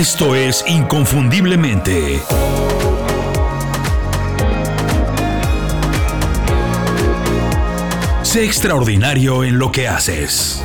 Esto es Inconfundiblemente. Sé extraordinario en lo que haces.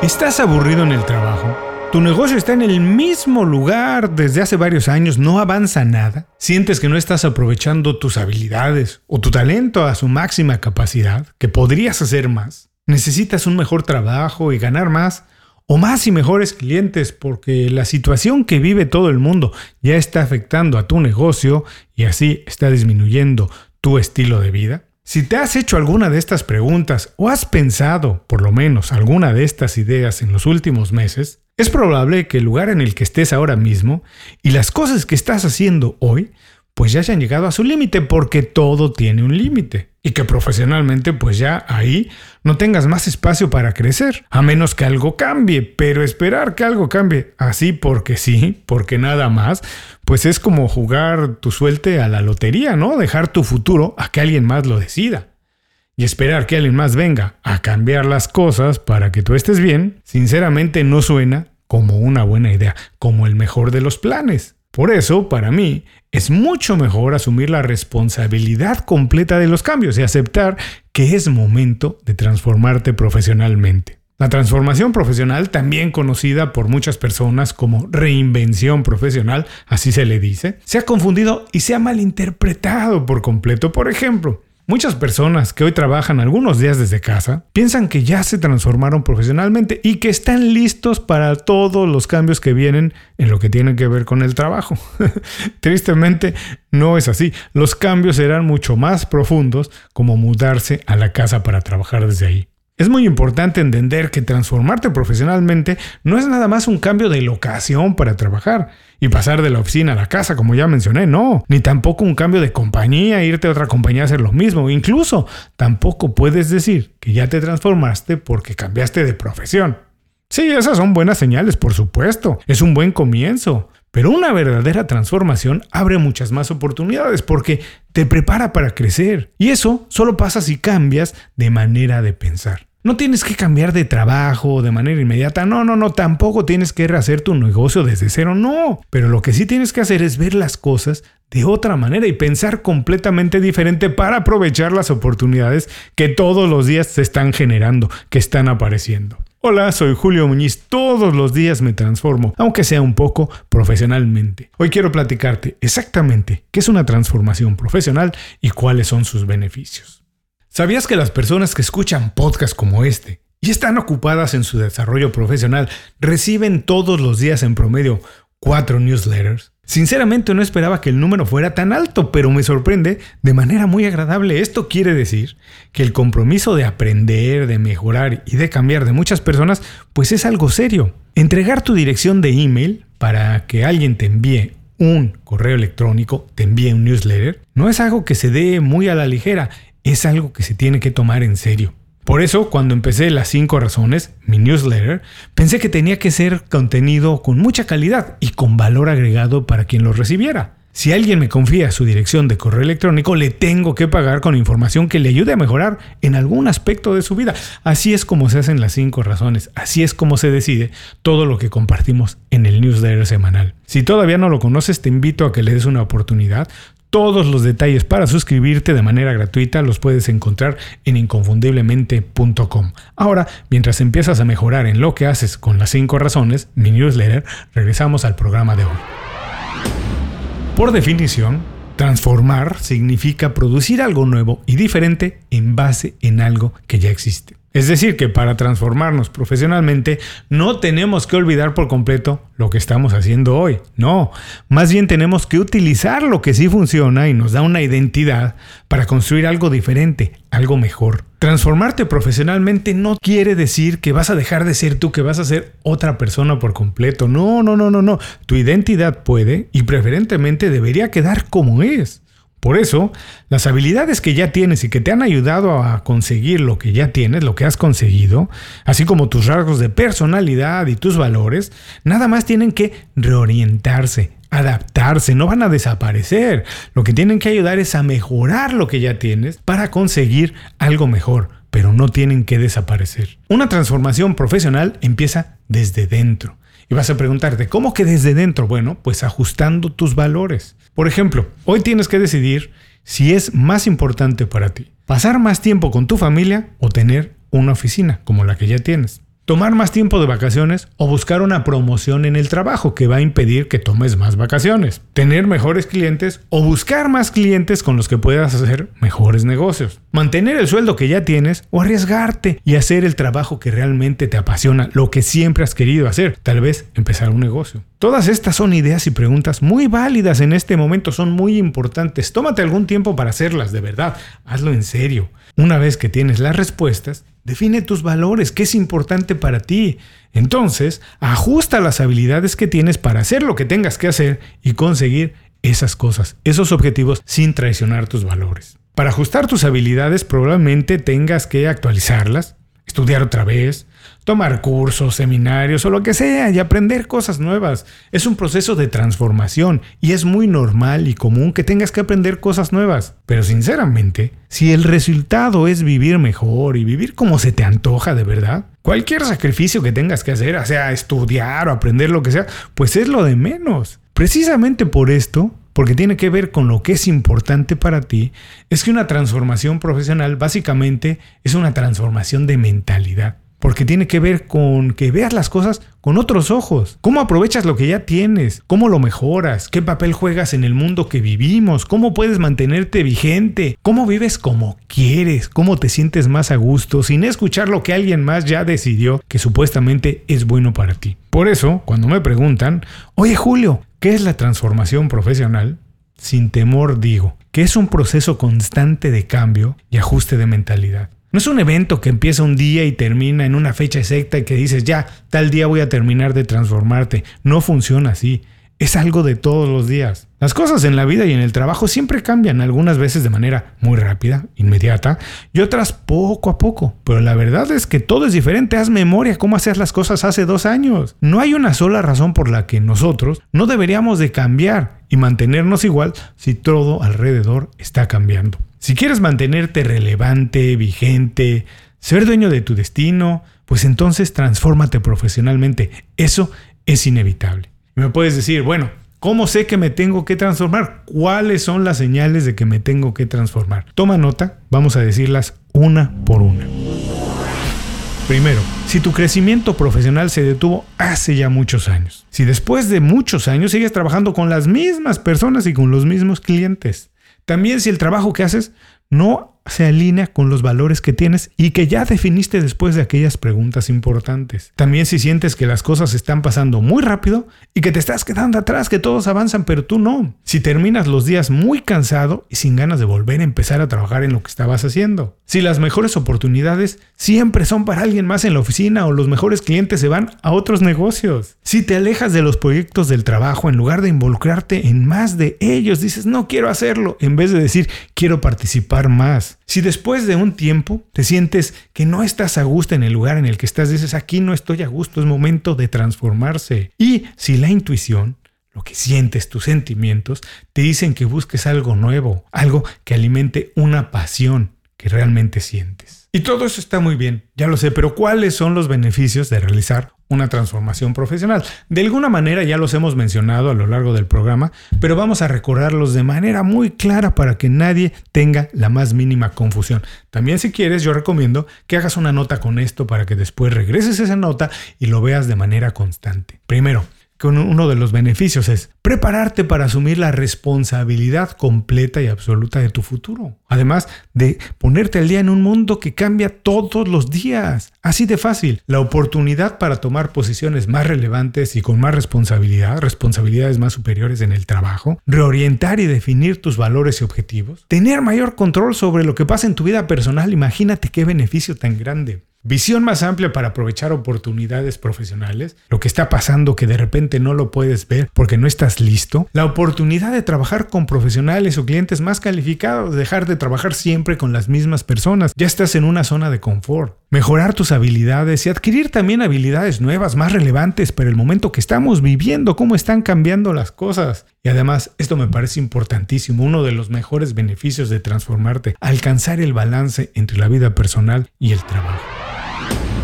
¿Estás aburrido en el trabajo? ¿Tu negocio está en el mismo lugar desde hace varios años? ¿No avanza nada? ¿Sientes que no estás aprovechando tus habilidades o tu talento a su máxima capacidad? ¿Que podrías hacer más? ¿Necesitas un mejor trabajo y ganar más? ¿O más y mejores clientes? Porque la situación que vive todo el mundo ya está afectando a tu negocio y así está disminuyendo tu estilo de vida. Si te has hecho alguna de estas preguntas o has pensado, por lo menos, alguna de estas ideas en los últimos meses, es probable que el lugar en el que estés ahora mismo y las cosas que estás haciendo hoy pues ya hayan llegado a su límite porque todo tiene un límite. Y que profesionalmente pues ya ahí no tengas más espacio para crecer, a menos que algo cambie, pero esperar que algo cambie así porque sí, porque nada más, pues es como jugar tu suerte a la lotería, ¿no? Dejar tu futuro a que alguien más lo decida. Y esperar que alguien más venga a cambiar las cosas para que tú estés bien, sinceramente no suena como una buena idea, como el mejor de los planes. Por eso, para mí, es mucho mejor asumir la responsabilidad completa de los cambios y aceptar que es momento de transformarte profesionalmente. La transformación profesional, también conocida por muchas personas como reinvención profesional, así se le dice, se ha confundido y se ha malinterpretado por completo. Por ejemplo, Muchas personas que hoy trabajan algunos días desde casa piensan que ya se transformaron profesionalmente y que están listos para todos los cambios que vienen en lo que tiene que ver con el trabajo. Tristemente no es así. Los cambios serán mucho más profundos como mudarse a la casa para trabajar desde ahí. Es muy importante entender que transformarte profesionalmente no es nada más un cambio de locación para trabajar y pasar de la oficina a la casa, como ya mencioné, no, ni tampoco un cambio de compañía, irte a otra compañía a hacer lo mismo, incluso tampoco puedes decir que ya te transformaste porque cambiaste de profesión. Sí, esas son buenas señales, por supuesto, es un buen comienzo, pero una verdadera transformación abre muchas más oportunidades porque te prepara para crecer. Y eso solo pasa si cambias de manera de pensar. No tienes que cambiar de trabajo de manera inmediata. No, no, no. Tampoco tienes que rehacer tu negocio desde cero. No. Pero lo que sí tienes que hacer es ver las cosas de otra manera y pensar completamente diferente para aprovechar las oportunidades que todos los días se están generando, que están apareciendo. Hola, soy Julio Muñiz. Todos los días me transformo, aunque sea un poco profesionalmente. Hoy quiero platicarte exactamente qué es una transformación profesional y cuáles son sus beneficios. ¿Sabías que las personas que escuchan podcasts como este y están ocupadas en su desarrollo profesional reciben todos los días en promedio cuatro newsletters? Sinceramente no esperaba que el número fuera tan alto, pero me sorprende de manera muy agradable. Esto quiere decir que el compromiso de aprender, de mejorar y de cambiar de muchas personas, pues es algo serio. Entregar tu dirección de email para que alguien te envíe un correo electrónico, te envíe un newsletter, no es algo que se dé muy a la ligera, es algo que se tiene que tomar en serio. Por eso, cuando empecé las 5 razones, mi newsletter, pensé que tenía que ser contenido con mucha calidad y con valor agregado para quien lo recibiera. Si alguien me confía su dirección de correo electrónico, le tengo que pagar con información que le ayude a mejorar en algún aspecto de su vida. Así es como se hacen las 5 razones, así es como se decide todo lo que compartimos en el newsletter semanal. Si todavía no lo conoces, te invito a que le des una oportunidad. Todos los detalles para suscribirte de manera gratuita los puedes encontrar en inconfundiblemente.com. Ahora, mientras empiezas a mejorar en lo que haces con las 5 razones, mi newsletter, regresamos al programa de hoy. Por definición, transformar significa producir algo nuevo y diferente en base en algo que ya existe. Es decir, que para transformarnos profesionalmente no tenemos que olvidar por completo lo que estamos haciendo hoy. No, más bien tenemos que utilizar lo que sí funciona y nos da una identidad para construir algo diferente, algo mejor. Transformarte profesionalmente no quiere decir que vas a dejar de ser tú, que vas a ser otra persona por completo. No, no, no, no, no. Tu identidad puede y preferentemente debería quedar como es. Por eso, las habilidades que ya tienes y que te han ayudado a conseguir lo que ya tienes, lo que has conseguido, así como tus rasgos de personalidad y tus valores, nada más tienen que reorientarse, adaptarse, no van a desaparecer. Lo que tienen que ayudar es a mejorar lo que ya tienes para conseguir algo mejor, pero no tienen que desaparecer. Una transformación profesional empieza desde dentro. Y vas a preguntarte, ¿cómo que desde dentro? Bueno, pues ajustando tus valores. Por ejemplo, hoy tienes que decidir si es más importante para ti pasar más tiempo con tu familia o tener una oficina como la que ya tienes tomar más tiempo de vacaciones o buscar una promoción en el trabajo que va a impedir que tomes más vacaciones, tener mejores clientes o buscar más clientes con los que puedas hacer mejores negocios, mantener el sueldo que ya tienes o arriesgarte y hacer el trabajo que realmente te apasiona, lo que siempre has querido hacer, tal vez empezar un negocio. Todas estas son ideas y preguntas muy válidas en este momento, son muy importantes. Tómate algún tiempo para hacerlas, de verdad, hazlo en serio. Una vez que tienes las respuestas, Define tus valores, qué es importante para ti. Entonces, ajusta las habilidades que tienes para hacer lo que tengas que hacer y conseguir esas cosas, esos objetivos sin traicionar tus valores. Para ajustar tus habilidades probablemente tengas que actualizarlas, estudiar otra vez, tomar cursos, seminarios o lo que sea y aprender cosas nuevas. Es un proceso de transformación y es muy normal y común que tengas que aprender cosas nuevas. Pero sinceramente, si el resultado es vivir mejor y vivir como se te antoja de verdad, cualquier sacrificio que tengas que hacer, sea estudiar o aprender lo que sea, pues es lo de menos. Precisamente por esto, porque tiene que ver con lo que es importante para ti, es que una transformación profesional básicamente es una transformación de mentalidad porque tiene que ver con que veas las cosas con otros ojos. ¿Cómo aprovechas lo que ya tienes? ¿Cómo lo mejoras? ¿Qué papel juegas en el mundo que vivimos? ¿Cómo puedes mantenerte vigente? ¿Cómo vives como quieres? ¿Cómo te sientes más a gusto sin escuchar lo que alguien más ya decidió que supuestamente es bueno para ti? Por eso, cuando me preguntan, oye Julio, ¿qué es la transformación profesional? Sin temor digo que es un proceso constante de cambio y ajuste de mentalidad. No es un evento que empieza un día y termina en una fecha exacta y que dices, ya, tal día voy a terminar de transformarte. No funciona así. Es algo de todos los días. Las cosas en la vida y en el trabajo siempre cambian, algunas veces de manera muy rápida, inmediata, y otras poco a poco. Pero la verdad es que todo es diferente. Haz memoria cómo hacías las cosas hace dos años. No hay una sola razón por la que nosotros no deberíamos de cambiar y mantenernos igual si todo alrededor está cambiando. Si quieres mantenerte relevante, vigente, ser dueño de tu destino, pues entonces transfórmate profesionalmente. Eso es inevitable. Y me puedes decir, bueno, ¿cómo sé que me tengo que transformar? ¿Cuáles son las señales de que me tengo que transformar? Toma nota, vamos a decirlas una por una. Primero, si tu crecimiento profesional se detuvo hace ya muchos años. Si después de muchos años sigues trabajando con las mismas personas y con los mismos clientes. También si el trabajo que haces no se alinea con los valores que tienes y que ya definiste después de aquellas preguntas importantes. También si sientes que las cosas están pasando muy rápido y que te estás quedando atrás, que todos avanzan pero tú no. Si terminas los días muy cansado y sin ganas de volver a empezar a trabajar en lo que estabas haciendo. Si las mejores oportunidades siempre son para alguien más en la oficina o los mejores clientes se van a otros negocios. Si te alejas de los proyectos del trabajo en lugar de involucrarte en más de ellos, dices no quiero hacerlo en vez de decir quiero participar más. Si después de un tiempo te sientes que no estás a gusto en el lugar en el que estás, dices, aquí no estoy a gusto, es momento de transformarse. Y si la intuición, lo que sientes, tus sentimientos, te dicen que busques algo nuevo, algo que alimente una pasión que realmente sientes. Y todo eso está muy bien, ya lo sé, pero ¿cuáles son los beneficios de realizar una transformación profesional. De alguna manera ya los hemos mencionado a lo largo del programa, pero vamos a recordarlos de manera muy clara para que nadie tenga la más mínima confusión. También si quieres, yo recomiendo que hagas una nota con esto para que después regreses esa nota y lo veas de manera constante. Primero, con uno de los beneficios es prepararte para asumir la responsabilidad completa y absoluta de tu futuro. Además de ponerte al día en un mundo que cambia todos los días. Así de fácil. La oportunidad para tomar posiciones más relevantes y con más responsabilidad, responsabilidades más superiores en el trabajo, reorientar y definir tus valores y objetivos, tener mayor control sobre lo que pasa en tu vida personal. Imagínate qué beneficio tan grande. Visión más amplia para aprovechar oportunidades profesionales, lo que está pasando que de repente no lo puedes ver porque no estás ¿Estás listo? La oportunidad de trabajar con profesionales o clientes más calificados, dejar de trabajar siempre con las mismas personas. Ya estás en una zona de confort. Mejorar tus habilidades y adquirir también habilidades nuevas más relevantes para el momento que estamos viviendo, cómo están cambiando las cosas. Y además, esto me parece importantísimo, uno de los mejores beneficios de transformarte, alcanzar el balance entre la vida personal y el trabajo.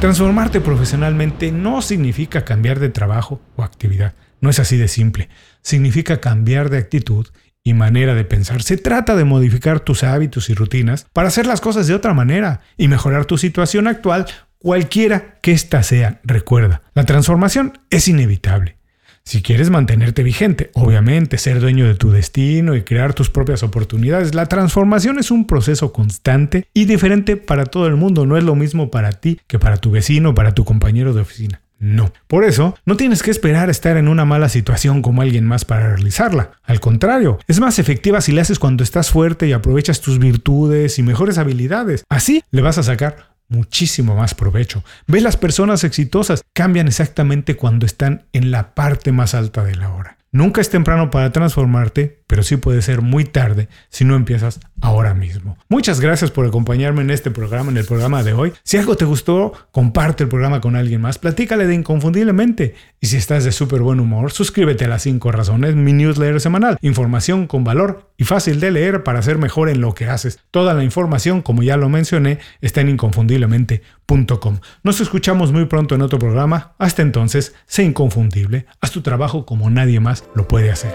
Transformarte profesionalmente no significa cambiar de trabajo o actividad no es así de simple. Significa cambiar de actitud y manera de pensar. Se trata de modificar tus hábitos y rutinas para hacer las cosas de otra manera y mejorar tu situación actual, cualquiera que ésta sea. Recuerda, la transformación es inevitable. Si quieres mantenerte vigente, obviamente ser dueño de tu destino y crear tus propias oportunidades, la transformación es un proceso constante y diferente para todo el mundo. No es lo mismo para ti que para tu vecino, para tu compañero de oficina. No. Por eso, no tienes que esperar estar en una mala situación como alguien más para realizarla. Al contrario, es más efectiva si la haces cuando estás fuerte y aprovechas tus virtudes y mejores habilidades. Así le vas a sacar muchísimo más provecho. Ve las personas exitosas cambian exactamente cuando están en la parte más alta de la hora. Nunca es temprano para transformarte, pero sí puede ser muy tarde si no empiezas ahora mismo. Muchas gracias por acompañarme en este programa, en el programa de hoy. Si algo te gustó, comparte el programa con alguien más, platícale de Inconfundiblemente. Y si estás de súper buen humor, suscríbete a las 5 razones, mi newsletter semanal. Información con valor y fácil de leer para ser mejor en lo que haces. Toda la información, como ya lo mencioné, está en inconfundiblemente.com. Nos escuchamos muy pronto en otro programa. Hasta entonces, sé inconfundible. Haz tu trabajo como nadie más lo puede hacer.